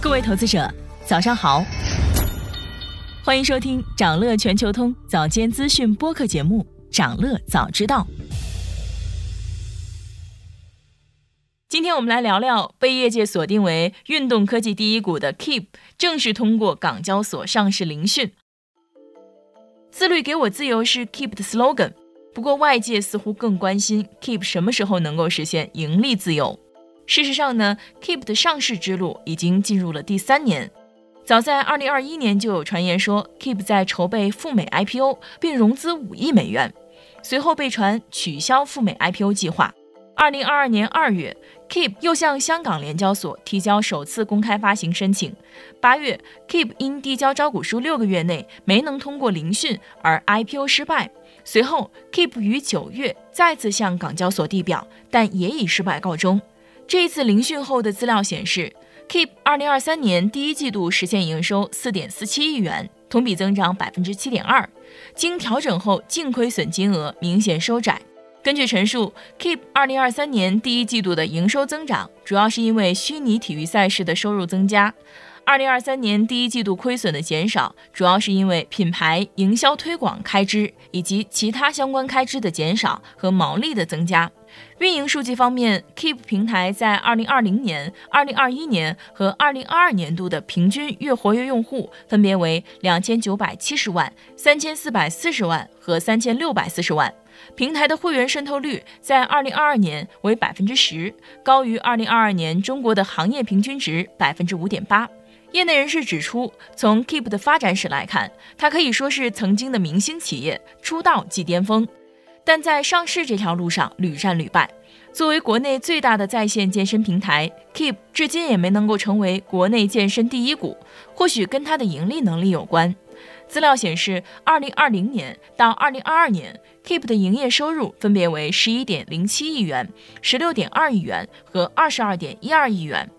各位投资者，早上好，欢迎收听长乐全球通早间资讯播客节目《长乐早知道》。今天我们来聊聊被业界锁定为运动科技第一股的 Keep 正式通过港交所上市聆讯。自律给我自由是 Keep 的 slogan，不过外界似乎更关心 Keep 什么时候能够实现盈利自由。事实上呢，Keep 的上市之路已经进入了第三年。早在2021年就有传言说，Keep 在筹备赴美 IPO，并融资五亿美元。随后被传取消赴美 IPO 计划。2022年2月，Keep 又向香港联交所提交首次公开发行申请。八月，Keep 因递交招股书六个月内没能通过聆讯而 IPO 失败。随后，Keep 于九月再次向港交所递表，但也以失败告终。这一次聆讯后的资料显示，Keep 二零二三年第一季度实现营收四点四七亿元，同比增长百分之七点二，经调整后净亏损金额明显收窄。根据陈述，Keep 二零二三年第一季度的营收增长主要是因为虚拟体育赛事的收入增加。二零二三年第一季度亏损的减少，主要是因为品牌营销推广开支以及其他相关开支的减少和毛利的增加。运营数据方面，Keep 平台在二零二零年、二零二一年和二零二二年度的平均月活跃用户分别为两千九百七十万、三千四百四十万和三千六百四十万。平台的会员渗透率在二零二二年为百分之十，高于二零二二年中国的行业平均值百分之五点八。业内人士指出，从 Keep 的发展史来看，它可以说是曾经的明星企业，出道即巅峰，但在上市这条路上屡战屡败。作为国内最大的在线健身平台，Keep 至今也没能够成为国内健身第一股，或许跟它的盈利能力有关。资料显示，二零二零年到二零二二年，Keep 的营业收入分别为十一点零七亿元、十六点二亿元和二十二点一二亿元。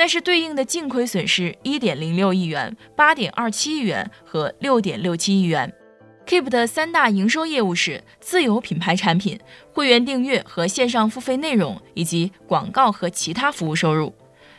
但是对应的净亏损是1.06亿元、8.27亿元和6.67亿元。Keep 的三大营收业务是自有品牌产品、会员订阅和线上付费内容，以及广告和其他服务收入。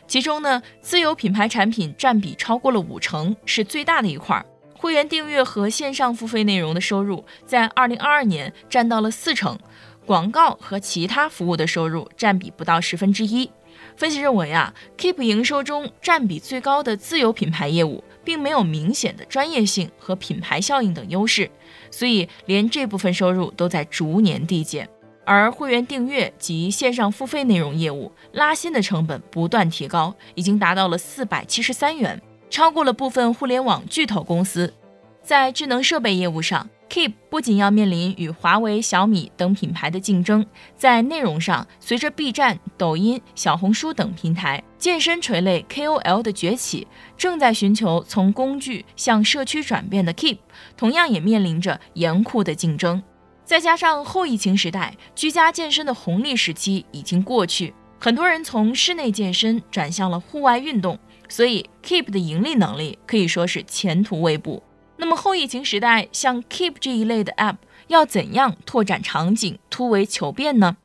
其中呢，自有品牌产品占比超过了五成，是最大的一块。会员订阅和线上付费内容的收入在2022年占到了四成，广告和其他服务的收入占比不到十分之一。分析认为啊，Keep 营收中占比最高的自有品牌业务，并没有明显的专业性和品牌效应等优势，所以连这部分收入都在逐年递减。而会员订阅及线上付费内容业务拉新的成本不断提高，已经达到了四百七十三元，超过了部分互联网巨头公司。在智能设备业务上，Keep 不仅要面临与华为、小米等品牌的竞争，在内容上，随着 B 站、抖音、小红书等平台健身垂类 KOL 的崛起，正在寻求从工具向社区转变的 Keep，同样也面临着严酷的竞争。再加上后疫情时代，居家健身的红利时期已经过去，很多人从室内健身转向了户外运动，所以 Keep 的盈利能力可以说是前途未卜。那么后疫情时代，像 Keep 这一类的 App 要怎样拓展场景、突围求变呢？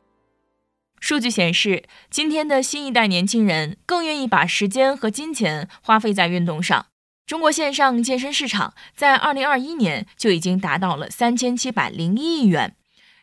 数据显示，今天的新一代年轻人更愿意把时间和金钱花费在运动上。中国线上健身市场在2021年就已经达到了3701亿元，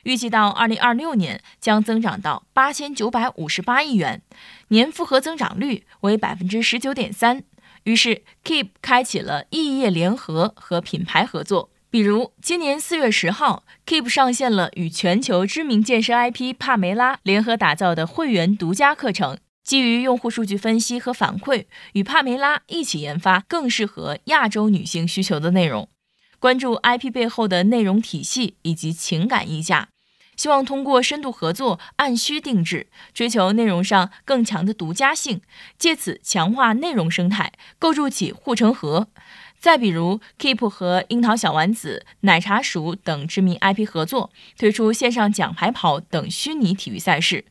预计到2026年将增长到8958亿元，年复合增长率为百分之十九点三。于是，Keep 开启了异业联合和品牌合作。比如，今年四月十号，Keep 上线了与全球知名健身 IP 帕梅拉联合打造的会员独家课程，基于用户数据分析和反馈，与帕梅拉一起研发更适合亚洲女性需求的内容，关注 IP 背后的内容体系以及情感溢价。希望通过深度合作、按需定制，追求内容上更强的独家性，借此强化内容生态，构筑起护城河。再比如，Keep 和樱桃小丸子、奶茶鼠等知名 IP 合作，推出线上奖牌跑等虚拟体育赛事。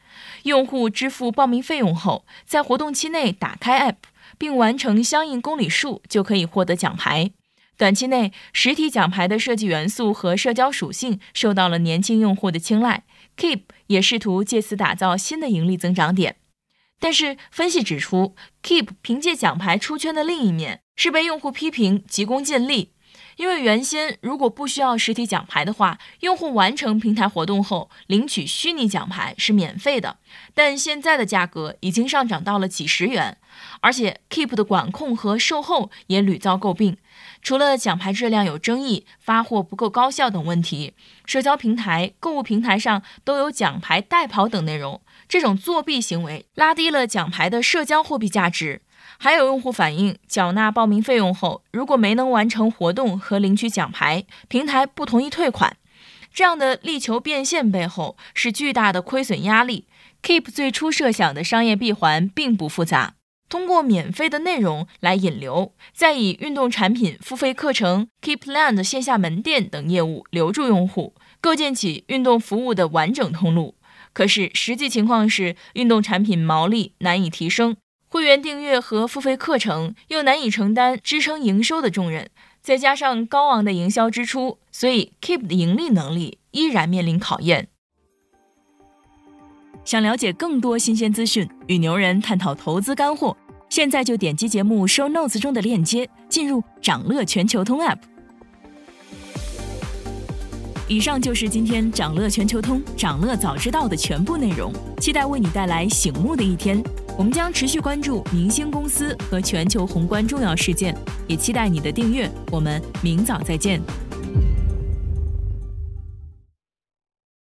用户支付报名费用后，在活动期内打开 App，并完成相应公里数，就可以获得奖牌。短期内，实体奖牌的设计元素和社交属性受到了年轻用户的青睐。Keep 也试图借此打造新的盈利增长点。但是分析指出，Keep 凭借奖牌出圈的另一面是被用户批评急功近利。因为原先如果不需要实体奖牌的话，用户完成平台活动后领取虚拟奖牌是免费的。但现在的价格已经上涨到了几十元，而且 Keep 的管控和售后也屡遭诟病。除了奖牌质量有争议、发货不够高效等问题，社交平台、购物平台上都有奖牌代跑等内容。这种作弊行为拉低了奖牌的社交货币价值。还有用户反映，缴纳报名费用后，如果没能完成活动和领取奖牌，平台不同意退款。这样的力求变现背后是巨大的亏损压力。Keep 最初设想的商业闭环并不复杂，通过免费的内容来引流，再以运动产品、付费课程、Keep Land 线下门店等业务留住用户，构建起运动服务的完整通路。可是实际情况是，运动产品毛利难以提升。会员订阅和付费课程又难以承担支撑营收的重任，再加上高昂的营销支出，所以 Keep 的盈利能力依然面临考验。想了解更多新鲜资讯，与牛人探讨投资干货，现在就点击节目 Show Notes 中的链接，进入掌乐全球通 App。以上就是今天掌乐全球通、掌乐早知道的全部内容，期待为你带来醒目的一天。我们将持续关注明星公司和全球宏观重要事件，也期待你的订阅。我们明早再见。